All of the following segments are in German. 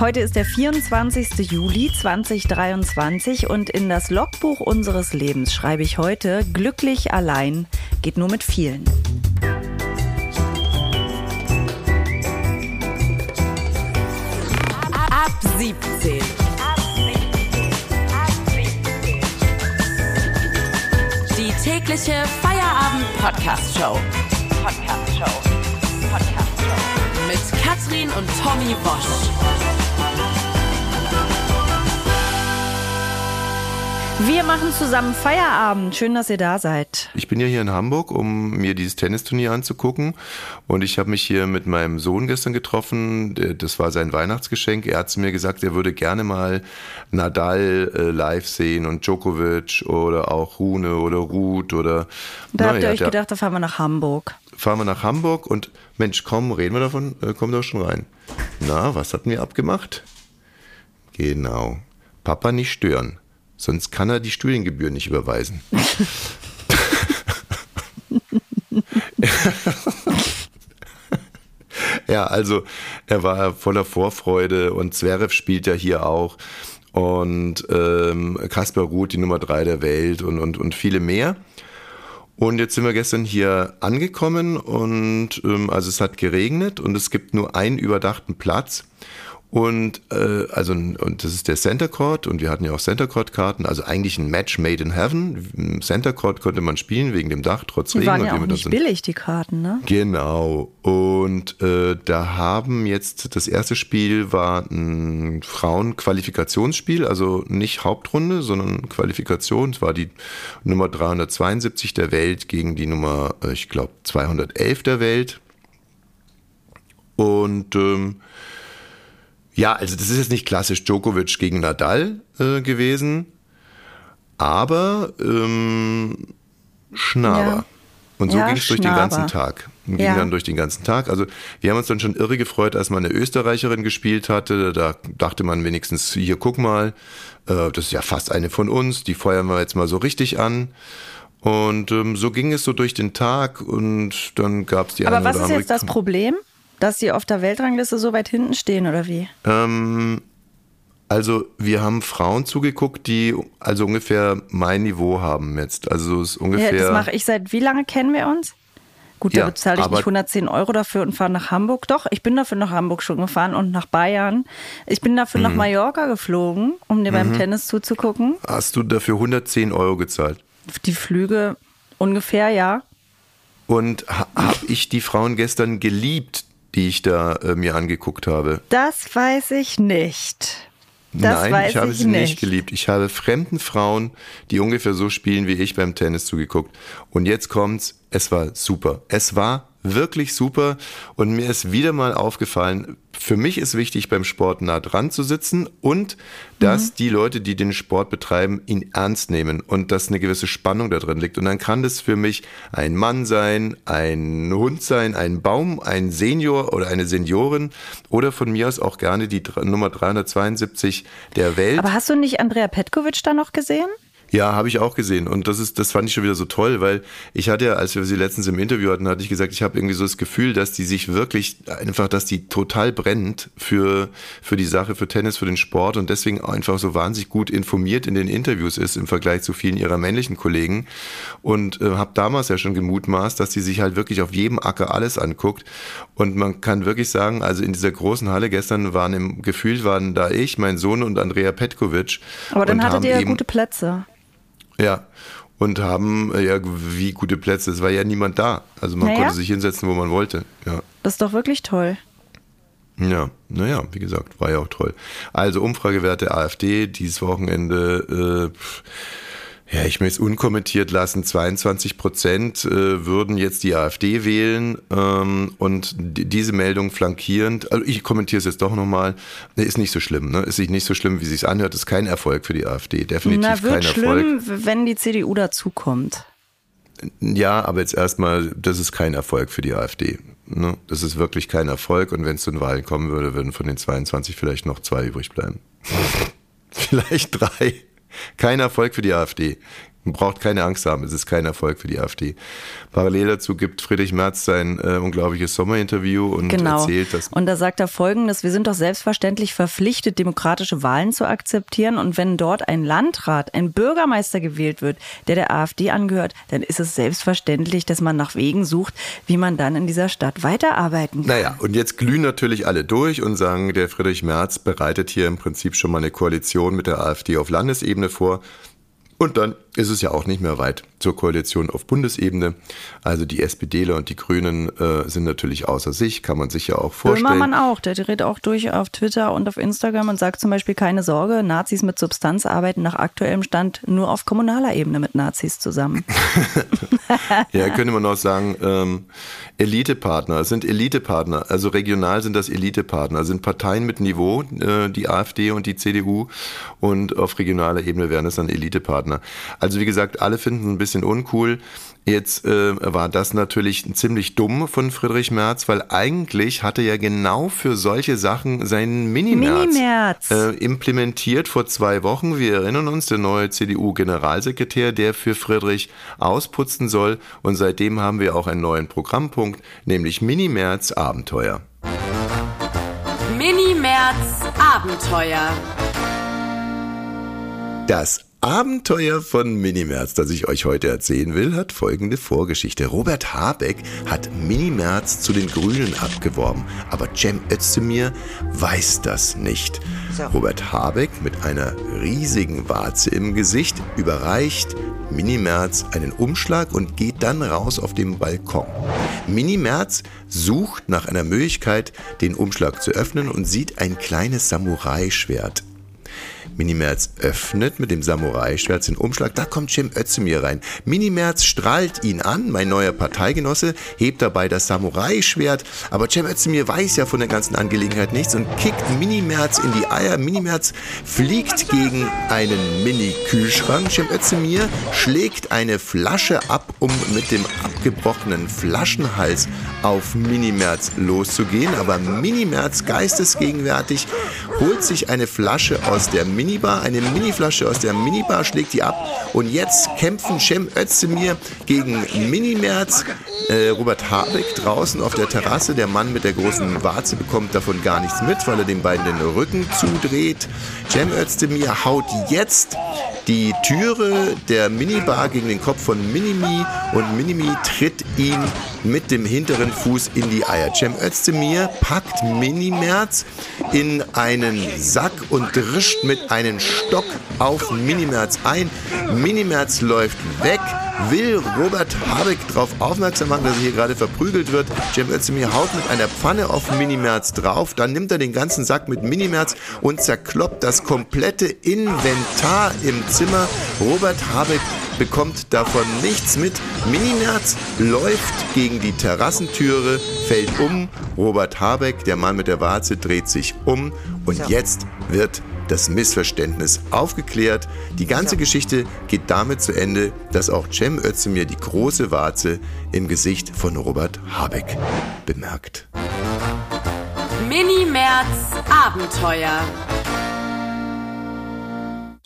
Heute ist der 24. Juli 2023 und in das Logbuch unseres Lebens schreibe ich heute, glücklich allein geht nur mit vielen. Ab 17. Die tägliche Feierabend-Podcast-Show. Podcast-Show. Podcast-Show. Mit Katrin und Tommy Bosch. Wir machen zusammen Feierabend. Schön, dass ihr da seid. Ich bin ja hier in Hamburg, um mir dieses Tennisturnier anzugucken. Und ich habe mich hier mit meinem Sohn gestern getroffen. Das war sein Weihnachtsgeschenk. Er hat zu mir gesagt, er würde gerne mal Nadal äh, live sehen und Djokovic oder auch Rune oder Ruth oder. Da na, habt ihr euch gedacht, da fahren wir nach Hamburg. Fahren wir nach Hamburg und Mensch, komm, reden wir davon, äh, komm doch schon rein. Na, was hatten wir abgemacht? Genau. Papa nicht stören. Sonst kann er die Studiengebühren nicht überweisen. ja, also er war voller Vorfreude und Zverev spielt ja hier auch und ähm, Kaspar Ruth, die Nummer drei der Welt und, und, und viele mehr. Und jetzt sind wir gestern hier angekommen und ähm, also es hat geregnet und es gibt nur einen überdachten Platz. Und äh, also und das ist der Center Court und wir hatten ja auch Center Court Karten, also eigentlich ein Match made in heaven. Center Court konnte man spielen wegen dem Dach trotz die Regen. Waren ja und auch nicht billig die Karten, ne? Genau. Und äh, da haben jetzt das erste Spiel war ein Frauenqualifikationsspiel, also nicht Hauptrunde, sondern Qualifikation. Es war die Nummer 372 der Welt gegen die Nummer, äh, ich glaube 211 der Welt. Und ähm, ja, also das ist jetzt nicht klassisch Djokovic gegen Nadal äh, gewesen, aber ähm, Schnaber. Ja. Und so ja, ging es durch den ganzen Tag. Ging ja. dann durch den ganzen Tag. Also wir haben uns dann schon irre gefreut, als mal eine Österreicherin gespielt hatte. Da dachte man wenigstens, hier guck mal, äh, das ist ja fast eine von uns, die feuern wir jetzt mal so richtig an. Und ähm, so ging es so durch den Tag und dann gab es die Aber was ist jetzt das Problem? Dass sie auf der Weltrangliste so weit hinten stehen oder wie? Ähm, also wir haben Frauen zugeguckt, die also ungefähr mein Niveau haben jetzt. Also es ist ungefähr. Ja, das mache ich seit wie lange kennen wir uns? Gut, da ja, bezahle ich nicht 110 Euro dafür und fahre nach Hamburg. Doch, ich bin dafür nach Hamburg schon gefahren und nach Bayern. Ich bin dafür mhm. nach Mallorca geflogen, um dir mhm. beim Tennis zuzugucken. Hast du dafür 110 Euro gezahlt? Die Flüge ungefähr, ja. Und ha habe ich die Frauen gestern geliebt, die ich da äh, mir angeguckt habe? Das weiß ich nicht. Das Nein, weiß ich habe ich sie nicht. nicht geliebt. Ich habe fremden Frauen, die ungefähr so spielen wie ich beim Tennis zugeguckt. Und jetzt kommt's, es war super. Es war wirklich super und mir ist wieder mal aufgefallen, für mich ist wichtig, beim Sport nah dran zu sitzen und dass mhm. die Leute, die den Sport betreiben, ihn ernst nehmen und dass eine gewisse Spannung da drin liegt. Und dann kann das für mich ein Mann sein, ein Hund sein, ein Baum, ein Senior oder eine Seniorin oder von mir aus auch gerne die Nummer 372 der Welt. Aber hast du nicht Andrea Petkovic da noch gesehen? Ja, habe ich auch gesehen. Und das ist, das fand ich schon wieder so toll, weil ich hatte ja, als wir sie letztens im Interview hatten, hatte ich gesagt, ich habe irgendwie so das Gefühl, dass die sich wirklich einfach, dass die total brennt für, für die Sache, für Tennis, für den Sport und deswegen einfach so wahnsinnig gut informiert in den Interviews ist im Vergleich zu vielen ihrer männlichen Kollegen. Und äh, habe damals ja schon gemutmaßt, dass sie sich halt wirklich auf jedem Acker alles anguckt. Und man kann wirklich sagen, also in dieser großen Halle gestern waren im Gefühl waren da ich, mein Sohn und Andrea Petkovic. Aber dann hattet ihr ja gute Plätze. Ja. Und haben äh, ja wie gute Plätze. Es war ja niemand da. Also man naja. konnte sich hinsetzen, wo man wollte. Ja. Das ist doch wirklich toll. Ja, naja, wie gesagt, war ja auch toll. Also Umfragewerte AfD dieses Wochenende. Äh, ja, ich möchte es unkommentiert lassen. 22 Prozent äh, würden jetzt die AfD wählen ähm, und diese Meldung flankierend, also ich kommentiere es jetzt doch nochmal, ist nicht so schlimm. Ne? Ist nicht so schlimm, wie es sich anhört. Ist kein Erfolg für die AfD. Definitiv Na, wird kein schlimm, wenn die CDU dazukommt. Ja, aber jetzt erstmal, das ist kein Erfolg für die AfD. Ne? Das ist wirklich kein Erfolg und wenn es zu den Wahlen kommen würde, würden von den 22 vielleicht noch zwei übrig bleiben. vielleicht drei. Kein Erfolg für die AfD. Man braucht keine Angst haben, es ist kein Erfolg für die AfD. Parallel dazu gibt Friedrich Merz sein äh, unglaubliches Sommerinterview und genau. erzählt, dass. Und da sagt er folgendes: Wir sind doch selbstverständlich verpflichtet, demokratische Wahlen zu akzeptieren. Und wenn dort ein Landrat, ein Bürgermeister gewählt wird, der der AfD angehört, dann ist es selbstverständlich, dass man nach Wegen sucht, wie man dann in dieser Stadt weiterarbeiten kann. Naja, und jetzt glühen natürlich alle durch und sagen, der Friedrich Merz bereitet hier im Prinzip schon mal eine Koalition mit der AfD auf Landesebene vor. Und dann ist es ja auch nicht mehr weit zur Koalition auf Bundesebene. Also die SPDler und die Grünen äh, sind natürlich außer sich, kann man sich ja auch vorstellen. Böhmermann auch, der dreht auch durch auf Twitter und auf Instagram und sagt zum Beispiel keine Sorge, Nazis mit Substanz arbeiten nach aktuellem Stand nur auf kommunaler Ebene mit Nazis zusammen. ja, könnte man auch sagen, ähm, Elitepartner sind Elitepartner, also regional sind das Elitepartner, sind Parteien mit Niveau, äh, die AfD und die CDU und auf regionaler Ebene wären es dann Elitepartner. Also wie gesagt, alle finden es ein bisschen uncool. Jetzt äh, war das natürlich ziemlich dumm von Friedrich Merz, weil eigentlich hatte er genau für solche Sachen seinen Mini-Merz Mini äh, implementiert vor zwei Wochen. Wir erinnern uns, der neue CDU-Generalsekretär, der für Friedrich ausputzen soll. Und seitdem haben wir auch einen neuen Programmpunkt, nämlich Mini-Merz Abenteuer. Mini-Merz Abenteuer. Das Abenteuer von Minimerz, das ich euch heute erzählen will, hat folgende Vorgeschichte. Robert Habeck hat Minimerz zu den Grünen abgeworben, aber Cem Özdemir weiß das nicht. Robert Habeck mit einer riesigen Warze im Gesicht überreicht Minimerz einen Umschlag und geht dann raus auf den Balkon. Minimerz sucht nach einer Möglichkeit, den Umschlag zu öffnen und sieht ein kleines Samurai-Schwert Minimerz öffnet mit dem Samurai-Schwert den Umschlag. Da kommt Cem Özdemir rein. Minimerz strahlt ihn an, mein neuer Parteigenosse, hebt dabei das Samurai-Schwert. Aber Cem Özdemir weiß ja von der ganzen Angelegenheit nichts und kickt Minimerz in die Eier. Minimerz fliegt gegen einen Mini-Kühlschrank. Cem Özdemir schlägt eine Flasche ab, um mit dem abgebrochenen Flaschenhals auf Minimerz loszugehen. Aber Minimerz, geistesgegenwärtig, holt sich eine Flasche aus der Mini Minibar, eine Miniflasche aus der Minibar, schlägt die ab. Und jetzt kämpfen Cem Özdemir gegen Minimerz. Äh, Robert Habeck draußen auf der Terrasse. Der Mann mit der großen Warze bekommt davon gar nichts mit, weil er den beiden den Rücken zudreht. Cem Özdemir haut jetzt die Türe der Minibar gegen den Kopf von Minimi und Minimi tritt ihn mit dem hinteren Fuß in die Eier. Cem Özdemir packt Minimerz in einen Sack und drischt mit einem Stock auf Minimerz ein. Minimerz läuft weg will Robert Habeck darauf aufmerksam machen, dass er hier gerade verprügelt wird. Cem Özdemir haut mit einer Pfanne auf Minimerz drauf, dann nimmt er den ganzen Sack mit Minimerz und zerkloppt das komplette Inventar im Zimmer. Robert Habeck bekommt davon nichts mit. Minimerz läuft gegen die Terrassentüre, fällt um. Robert Habeck, der Mann mit der Warze, dreht sich um und jetzt wird das Missverständnis aufgeklärt. Die ganze Geschichte geht damit zu Ende, dass auch Cem Özdemir die große Warze im Gesicht von Robert Habeck bemerkt. Mini-Merz Abenteuer.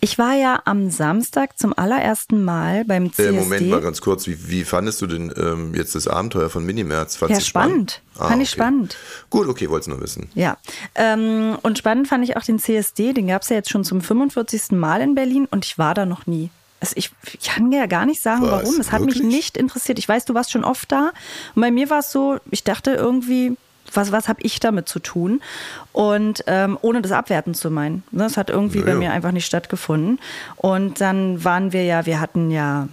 Ich war ja am Samstag zum allerersten Mal beim CSD. Äh, Moment mal ganz kurz, wie, wie fandest du denn ähm, jetzt das Abenteuer von Minimerz? Fandst ja, spannend. spannend. Ah, fand ich spannend. Gut, okay, wollte es nur wissen. Ja, ähm, und spannend fand ich auch den CSD, den gab es ja jetzt schon zum 45. Mal in Berlin und ich war da noch nie. Also ich, ich kann ja gar nicht sagen, Was, warum. Es hat wirklich? mich nicht interessiert. Ich weiß, du warst schon oft da. Und bei mir war es so, ich dachte irgendwie, was, was habe ich damit zu tun? Und ähm, ohne das abwerten zu meinen. Ne, das hat irgendwie ja, bei mir einfach nicht stattgefunden. Und dann waren wir ja, wir hatten ja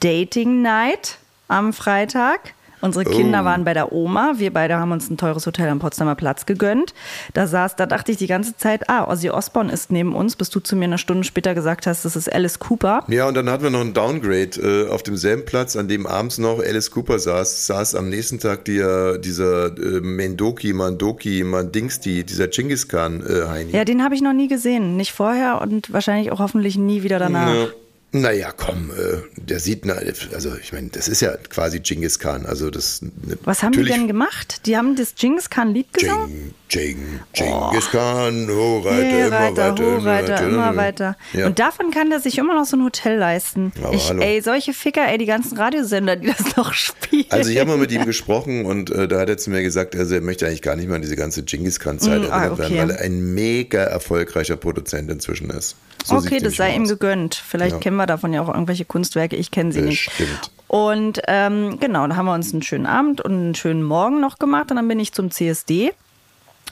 Dating Night am Freitag. Unsere Kinder oh. waren bei der Oma. Wir beide haben uns ein teures Hotel am Potsdamer Platz gegönnt. Da saß, da dachte ich die ganze Zeit, ah, Ozzy Osbourne ist neben uns, bis du zu mir eine Stunde später gesagt hast, das ist Alice Cooper. Ja, und dann hatten wir noch ein Downgrade äh, auf demselben Platz, an dem abends noch Alice Cooper saß, saß am nächsten Tag die, dieser äh, Mendoki, Mandoki, Mandingsti, dieser Genghis Khan äh, Heini. Ja, den habe ich noch nie gesehen. Nicht vorher und wahrscheinlich auch hoffentlich nie wieder danach. Ja. Naja, komm, äh, der sieht, also ich meine, das ist ja quasi Genghis Khan. Also das, Was haben die denn gemacht? Die haben das Genghis Khan-Lied gesungen? Jing, Genghis Khan, Hochreiter, immer weiter, immer Hochreiter, weiter. immer weiter. Ja. Und davon kann der sich immer noch so ein Hotel leisten. Aber ich, hallo. ey, solche Ficker, ey, die ganzen Radiosender, die das noch spielen. Also ich habe mal mit ihm gesprochen und äh, da hat er zu mir gesagt, also er möchte eigentlich gar nicht mehr an diese ganze Genghis Khan-Zeit Mm, ah, erinnert werden, okay. weil er ein mega erfolgreicher Produzent inzwischen ist. So okay, das sei ihm aus. gegönnt. Vielleicht Ja. kennen wir davon ja auch irgendwelche Kunstwerke. Ich kenne sie nicht. Bestimmt. Und ähm, genau, da haben wir uns einen schönen Abend und einen schönen Morgen noch gemacht. Und dann bin ich zum CSD.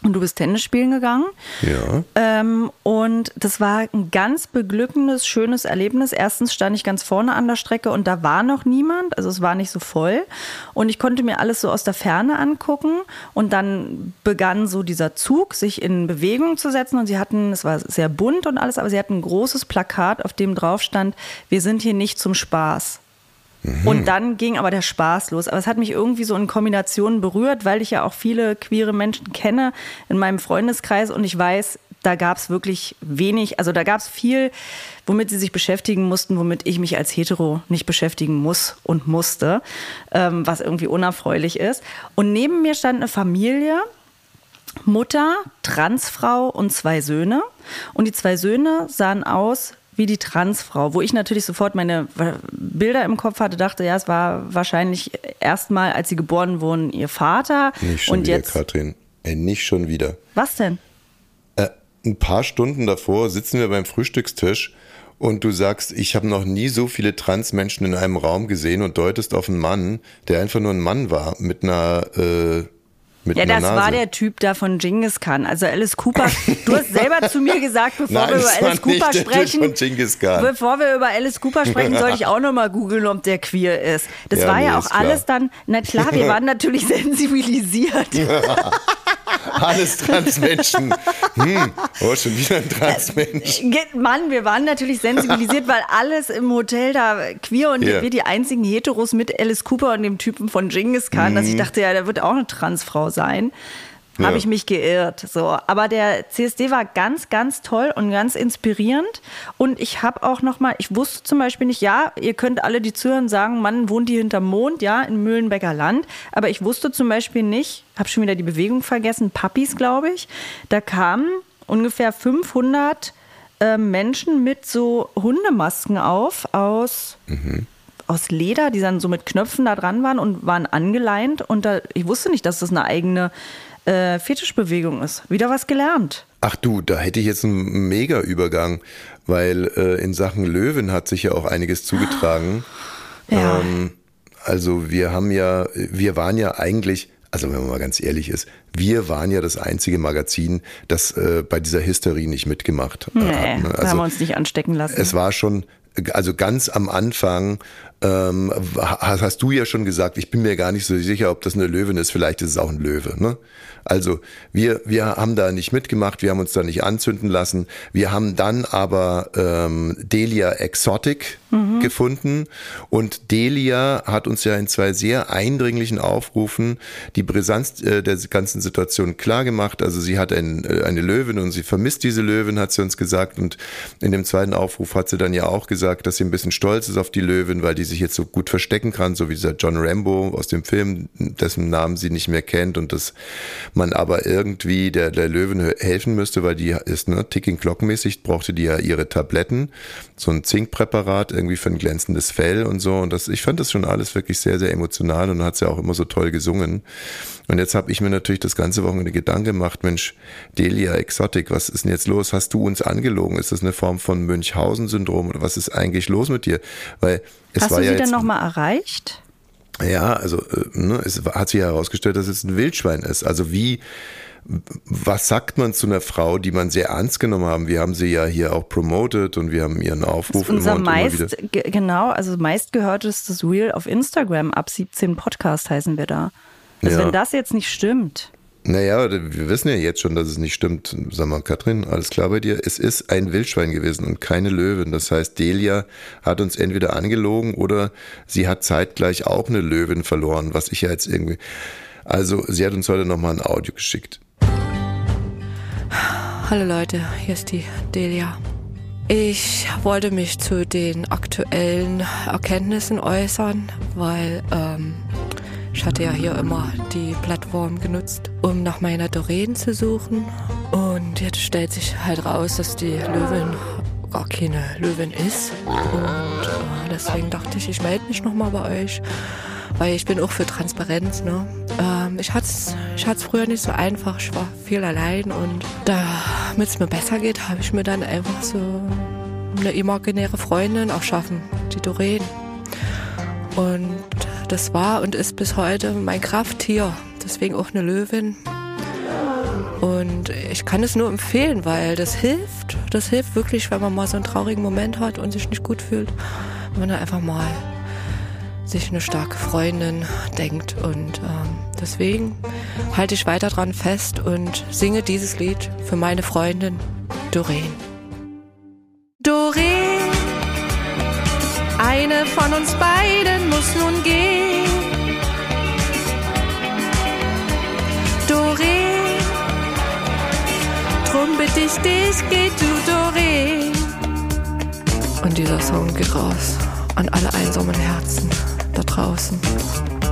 Und du bist Tennis spielen gegangen. Ja. Ähm, und das war ein ganz beglückendes, schönes Erlebnis. Erstens stand ich ganz vorne an der Strecke und da war noch niemand, also es war nicht so voll. Und ich konnte mir alles so aus der Ferne angucken. Und dann begann so dieser Zug, sich in Bewegung zu setzen. Und sie hatten, es war sehr bunt und alles, aber sie hatten ein großes Plakat, auf dem drauf stand, wir sind hier nicht zum Spaß. Und dann ging aber der Spaß los. Aber es hat mich irgendwie so in Kombinationen berührt, weil ich ja auch viele queere Menschen kenne in meinem Freundeskreis und ich weiß, da gab es wirklich wenig, also da gab es viel, womit sie sich beschäftigen mussten, womit ich mich als Hetero nicht beschäftigen muss und musste, ähm, was irgendwie unerfreulich ist. Und neben mir stand eine Familie, Mutter, Transfrau und zwei Söhne. Und die zwei Söhne sahen aus wie die Transfrau, wo ich natürlich sofort meine Bilder im Kopf hatte, dachte, ja, es war wahrscheinlich erstmal, als sie geboren wurden, ihr Vater. Nicht schon und wieder, jetzt. Katrin. Ey, nicht schon wieder. Was denn? Äh, ein paar Stunden davor sitzen wir beim Frühstückstisch und du sagst, ich habe noch nie so viele Transmenschen in einem Raum gesehen und deutest auf einen Mann, der einfach nur ein Mann war mit einer äh, mit Ja, das Nase. war der Typ da von Genghis Khan. Also Alice Cooper. Du hast selber zu mir gesagt, bevor Nein, wir über Alice Cooper sprechen. Bevor wir über Alice Cooper sprechen, soll ich auch nochmal googeln, ob der queer ist. Das Ja, war nee, ja auch klar. alles dann, na klar, wir waren natürlich sensibilisiert. Alles Transmenschen. hm, oh, schon wieder ein Transmensch. Ge- Mann, wir waren natürlich sensibilisiert, weil alles im Hotel da queer und Ja. wir die einzigen Heteros mit Alice Cooper und dem Typen von Genghis Khan, dass ich dachte, ja, der wird auch eine Transfrau sein. Ja. Habe ich mich geirrt. So. Aber der CSD war ganz, ganz toll und ganz inspirierend. Und ich habe auch noch mal, ich wusste zum Beispiel nicht, ja, ihr könnt alle, die zuhören, sagen, Mann wohnt die hinterm Mond, ja, in Mühlenbecker Land. Aber ich wusste zum Beispiel nicht, habe schon wieder die Bewegung vergessen, Puppies, glaube ich. Da kamen ungefähr 500 äh, Menschen mit so Hundemasken auf aus aus Leder, die dann so mit Knöpfen da dran waren und waren angeleint. Und da, ich wusste nicht, dass das eine eigene äh, Fetischbewegung ist. Wieder was gelernt. Ach du, da hätte ich jetzt einen mega Übergang, weil äh, in Sachen Löwen hat sich ja auch einiges zugetragen. Ja. Ähm, also wir haben ja, wir waren ja eigentlich, also wenn man mal ganz ehrlich ist, wir waren ja das einzige Magazin, das äh, bei dieser Hysterie nicht mitgemacht Nee, hat. Ne? da haben wir uns nicht anstecken lassen. Es war schon, also ganz am Anfang ähm, hast, du ja schon gesagt, ich bin mir gar nicht so sicher, ob das eine Löwin ist, vielleicht ist es auch ein Löwe. Ne? Also wir, wir haben da nicht mitgemacht, wir haben uns da nicht anzünden lassen. Wir haben dann aber ähm, Delia Exotic gefunden und Delia hat uns ja in zwei sehr eindringlichen Aufrufen die Brisanz äh, der ganzen Situation klar gemacht. Also sie hat ein, äh, eine Löwin und sie vermisst diese Löwin, hat sie uns gesagt. Und in dem zweiten Aufruf hat sie dann ja auch gesagt, dass sie ein bisschen stolz ist auf die Löwin, weil die sich jetzt so gut verstecken kann, so wie dieser John Rambo aus dem Film, dessen Namen sie nicht mehr kennt und dass man aber irgendwie der, der Löwin helfen müsste, weil die ist, ne, ticking glockenmäßig, brauchte die ja ihre Tabletten, so ein Zinkpräparat irgendwie für ein glänzendes Fell und so. Und das, ich fand das schon alles wirklich sehr, sehr emotional und hat sie ja auch immer so toll gesungen. Und jetzt habe ich mir natürlich das ganze Wochenende Gedanken gemacht, Mensch, Delia Exotic, was ist denn jetzt los? Hast du uns angelogen? Ist das eine Form von Münchhausen-Syndrom oder was ist eigentlich los mit dir? Weil es Hast du ja sie denn jetzt, nochmal erreicht? ja, also äh, ne, es hat sich herausgestellt, dass es ein Wildschwein ist. Also wie, was sagt man zu einer Frau, die man sehr ernst genommen haben? Wir haben sie ja hier auch promoted und wir haben ihren Aufruf Unser immer und immer wieder. meist, ge- genau, also meistgehörtestes Reel auf Instagram, ab 17 Podcast heißen wir da. Also Ja. wenn das jetzt nicht stimmt, Naja, wir wissen ja jetzt schon, dass es nicht stimmt. Sag mal, Katrin, alles klar bei dir? Es ist ein Wildschwein gewesen und keine Löwin. Das heißt, Delia hat uns entweder angelogen oder sie hat zeitgleich auch eine Löwin verloren, was ich ja jetzt irgendwie. Also, sie hat uns heute nochmal ein Audio geschickt. Hallo Leute, hier ist die Delia. Ich wollte mich zu den aktuellen Erkenntnissen äußern, weil ähm, Ich hatte ja hier immer die Plattform genutzt, um nach meiner Doreen zu suchen. Und jetzt stellt sich halt raus, dass die Löwin gar keine Löwin ist. Und äh, deswegen dachte ich, ich melde mich nochmal bei euch, weil ich bin auch für Transparenz. Ne? Ähm, ich hatte es ich hat's früher nicht so einfach, ich war viel allein und damit es mir besser geht, habe ich mir dann einfach so eine imaginäre Freundin auch schaffen, die Doreen. Und das war und ist bis heute mein Krafttier, deswegen auch eine Löwin. Und ich kann es nur empfehlen, weil das hilft. Das hilft wirklich, wenn man mal so einen traurigen Moment hat und sich nicht gut fühlt. Wenn man dann einfach mal sich eine starke Freundin denkt. Und ähm, deswegen halte ich weiter dran fest und singe dieses Lied für meine Freundin Doreen. Doreen, eine von uns beiden muss nun gehen. Doreen, drum bitte ich dich, geh du Doreen. Und dieser Song geht raus an alle einsamen Herzen da draußen.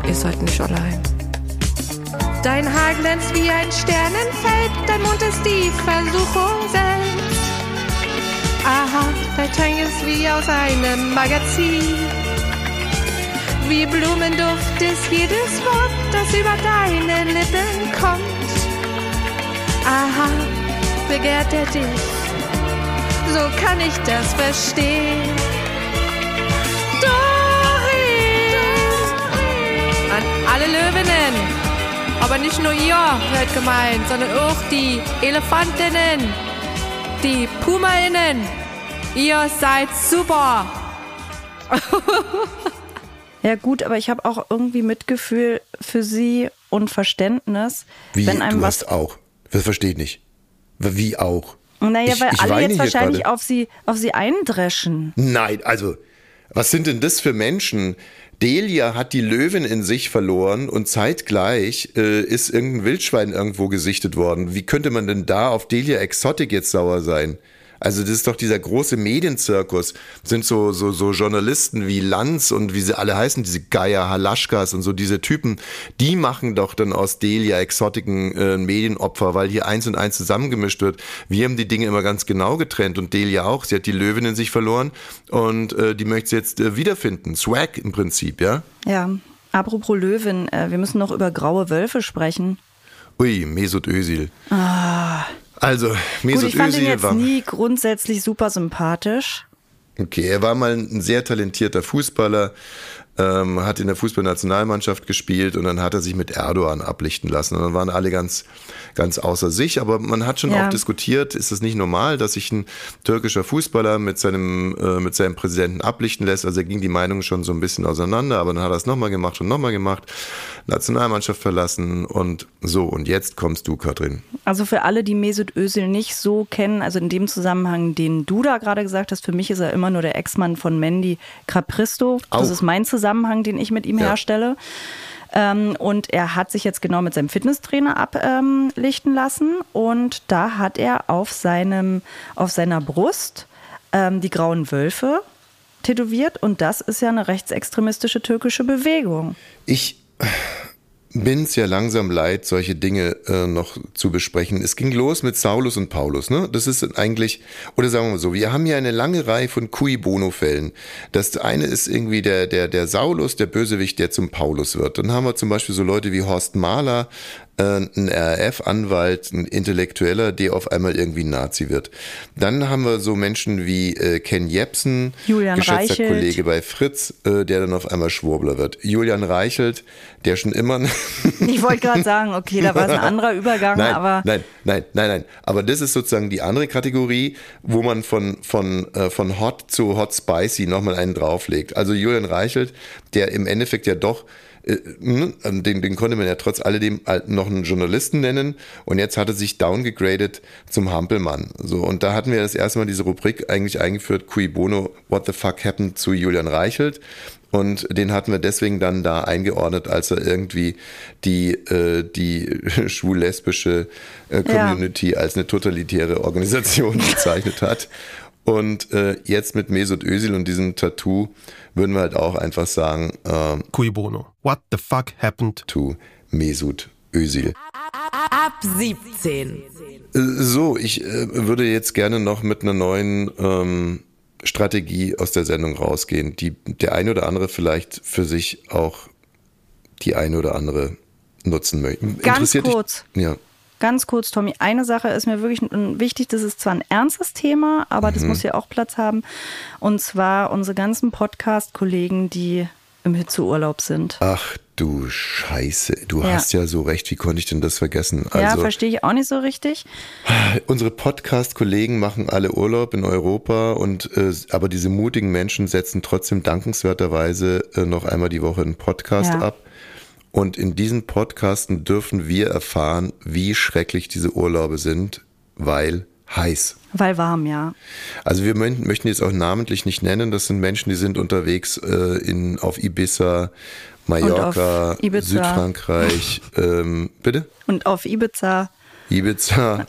Ihr seid nicht allein. Dein Haar glänzt wie ein Sternenfeld, dein Mund ist die Versuchung selbst. Aha, dein Tang ist wie aus einem Magazin. Wie Blumenduft ist jedes Wort, das über deine Lippen kommt. Aha, begehrt er dich, so kann ich das verstehen. an alle Löwinnen. Aber nicht nur ihr seid gemeint, sondern auch die Elefantinnen, die Pumainnen. Ihr seid super. ja gut, aber ich habe auch irgendwie Mitgefühl für sie und Verständnis. Wie, wenn einem du was hast auch. Das verstehe ich nicht. Wie auch? Naja, ich, weil ich alle jetzt wahrscheinlich auf sie, auf sie eindreschen. Nein, also, was sind denn das für Menschen, Delia hat die Löwin in sich verloren und zeitgleich äh, ist irgendein Wildschwein irgendwo gesichtet worden. Wie könnte man denn da auf Delia Exotic jetzt sauer sein? Also das ist doch dieser große Medienzirkus. sind so, so, so Journalisten wie Lanz und wie sie alle heißen, diese Geier, Halaschkas und so diese Typen, die machen doch dann aus Delia Exotiken äh, Medienopfer, weil hier eins und eins zusammengemischt wird. Wir haben die Dinge immer ganz genau getrennt und Delia auch. Sie hat die Löwin in sich verloren und äh, die möchte sie jetzt äh, wiederfinden. Swag im Prinzip, ja? Ja. Apropos Löwin, äh, wir müssen noch über graue Wölfe sprechen. Ui, Mesut Özil. Ah. Also, Mesut Gut, ich fand Özil ihn jetzt war nie grundsätzlich super sympathisch. Okay, er war mal ein sehr talentierter Fußballer, ähm, hat in der Fußballnationalmannschaft gespielt und dann hat er sich mit Erdogan ablichten lassen. Und dann waren alle ganz, ganz außer sich. Aber man hat schon ja. auch diskutiert, ist es nicht normal, dass sich ein türkischer Fußballer mit seinem, äh, mit seinem Präsidenten ablichten lässt? Also er ging die Meinungen schon so ein bisschen auseinander, aber dann hat er es nochmal gemacht und nochmal gemacht, Nationalmannschaft verlassen und so. Und jetzt kommst du, Katrin. Also für alle, die Mesut Özil nicht so kennen, also in dem Zusammenhang, den du da gerade gesagt hast, für mich ist er immer nur der Ex-Mann von Mandy Capristo. Das auch. ist mein Zusammenhang Zusammenhang, den ich mit ihm ja. herstelle. Ähm, und er hat sich jetzt genau mit seinem Fitnesstrainer ablichten lassen. Und da hat er auf, seinem, auf seiner Brust ähm, die grauen Wölfe tätowiert. Und das ist ja eine rechtsextremistische türkische Bewegung. Ich bin es ja langsam leid, solche Dinge äh, noch zu besprechen. Es ging los mit Saulus und Paulus. Ne? Das ist eigentlich, oder sagen wir mal so, wir haben hier eine lange Reihe von Cui Bono-Fällen. Das eine ist irgendwie der, der, der Saulus, der Bösewicht, der zum Paulus wird. Dann haben wir zum Beispiel so Leute wie Horst Mahler, ein RAF-Anwalt, ein Intellektueller, der auf einmal irgendwie ein Nazi wird. Dann haben wir so Menschen wie äh, Ken Jepsen, Julian geschätzter Reichelt. Kollege bei Fritz, äh, der dann auf einmal Schwurbler wird. Julian Reichelt, der schon immer. ich wollte gerade sagen, okay, da war es ein anderer Übergang, nein, aber. Nein, nein, nein, nein. Aber das ist sozusagen die andere Kategorie, wo man von, von, äh, von Hot zu Hot Spicy nochmal einen drauflegt. Also Julian Reichelt, der im Endeffekt ja doch äh, den, den konnte man ja trotz alledem noch einen Journalisten nennen und jetzt hat er sich downgegradet zum Hampelmann. So, und da hatten wir das erste Mal diese Rubrik eigentlich eingeführt, Cui Bono, What the fuck happened zu Julian Reichelt. Und den hatten wir deswegen dann da eingeordnet, als er irgendwie die, äh, die schwul-lesbische äh, Community ja. als eine totalitäre Organisation bezeichnet hat. Und äh, jetzt mit Mesut Özil und diesem Tattoo würden wir halt auch einfach sagen, äh, Cui bono. What the fuck happened to Mesut Özil? Ab 17. Äh, so, ich äh, würde jetzt gerne noch mit einer neuen ähm, Strategie aus der Sendung rausgehen, die der eine oder andere vielleicht für sich auch die eine oder andere nutzen möchte. Ganz kurz. Dich? Ja. Ganz kurz, Tommy. Eine Sache ist mir wirklich wichtig. Das ist zwar ein ernstes Thema, aber mhm. das muss ja auch Platz haben. Und zwar unsere ganzen Podcast-Kollegen, die im Hitzeurlaub sind. Ach du Scheiße, du ja. hast ja so recht, wie konnte ich denn das vergessen? Also, ja, verstehe ich auch nicht so richtig. Unsere Podcast-Kollegen machen alle Urlaub in Europa und äh, aber diese mutigen Menschen setzen trotzdem dankenswerterweise äh, noch einmal die Woche einen Podcast ja. ab. Und in diesen Podcasten dürfen wir erfahren, wie schrecklich diese Urlaube sind, weil heiß. Weil warm, ja. Also wir möchten jetzt auch namentlich nicht nennen. Das sind Menschen, die sind unterwegs äh, in, auf Ibiza, Mallorca, Ibiza. Südfrankreich. ähm, bitte? Und auf Ibiza. Ibiza.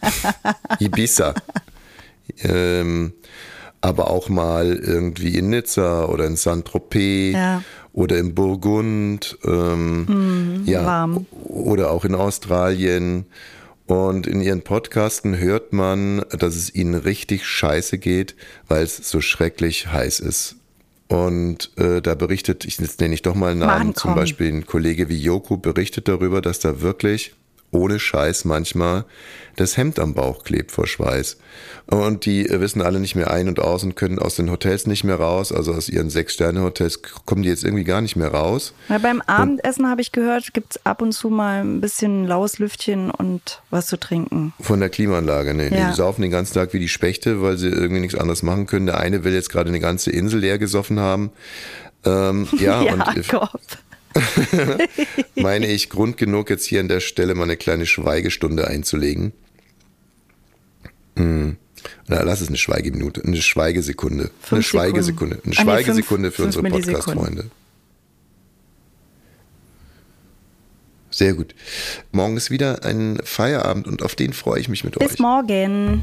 Ibiza. Ähm, aber auch mal irgendwie in Nizza oder in Saint-Tropez ja. Oder in Burgund. Ähm, mm, ja, warm. Oder auch in Australien. Und in ihren Podcasten hört man, dass es ihnen richtig scheiße geht, weil es so schrecklich heiß ist. Und äh, da berichtet, ich jetzt nenne ich doch mal einen Namen, zum Beispiel ein Kollege wie Joko berichtet darüber, dass da wirklich ohne Scheiß manchmal das Hemd am Bauch klebt vor Schweiß. Und die wissen alle nicht mehr ein und aus und können aus den Hotels nicht mehr raus. Also aus ihren Sechs-Sterne-Hotels kommen die jetzt irgendwie gar nicht mehr raus. Ja, beim Abendessen habe ich gehört, gibt es ab und zu mal ein bisschen laues Lüftchen und was zu trinken. Von der Klimaanlage, ne? Ja. Die saufen den ganzen Tag wie die Spechte, weil sie irgendwie nichts anderes machen können. Der eine will jetzt gerade eine ganze Insel leer gesoffen haben. Ähm, ja, Jakob. und meine ich, Grund genug, jetzt hier an der Stelle mal eine kleine Schweigestunde einzulegen. Hm. Na, lass es eine Schweigeminute, eine Schweigesekunde. Fünf eine Schweigesekunde. Eine Schweigesekunde für unsere Podcast-Freunde. Sehr gut. Morgen ist wieder ein Feierabend und auf den freue ich mich mit Bis euch. Bis morgen.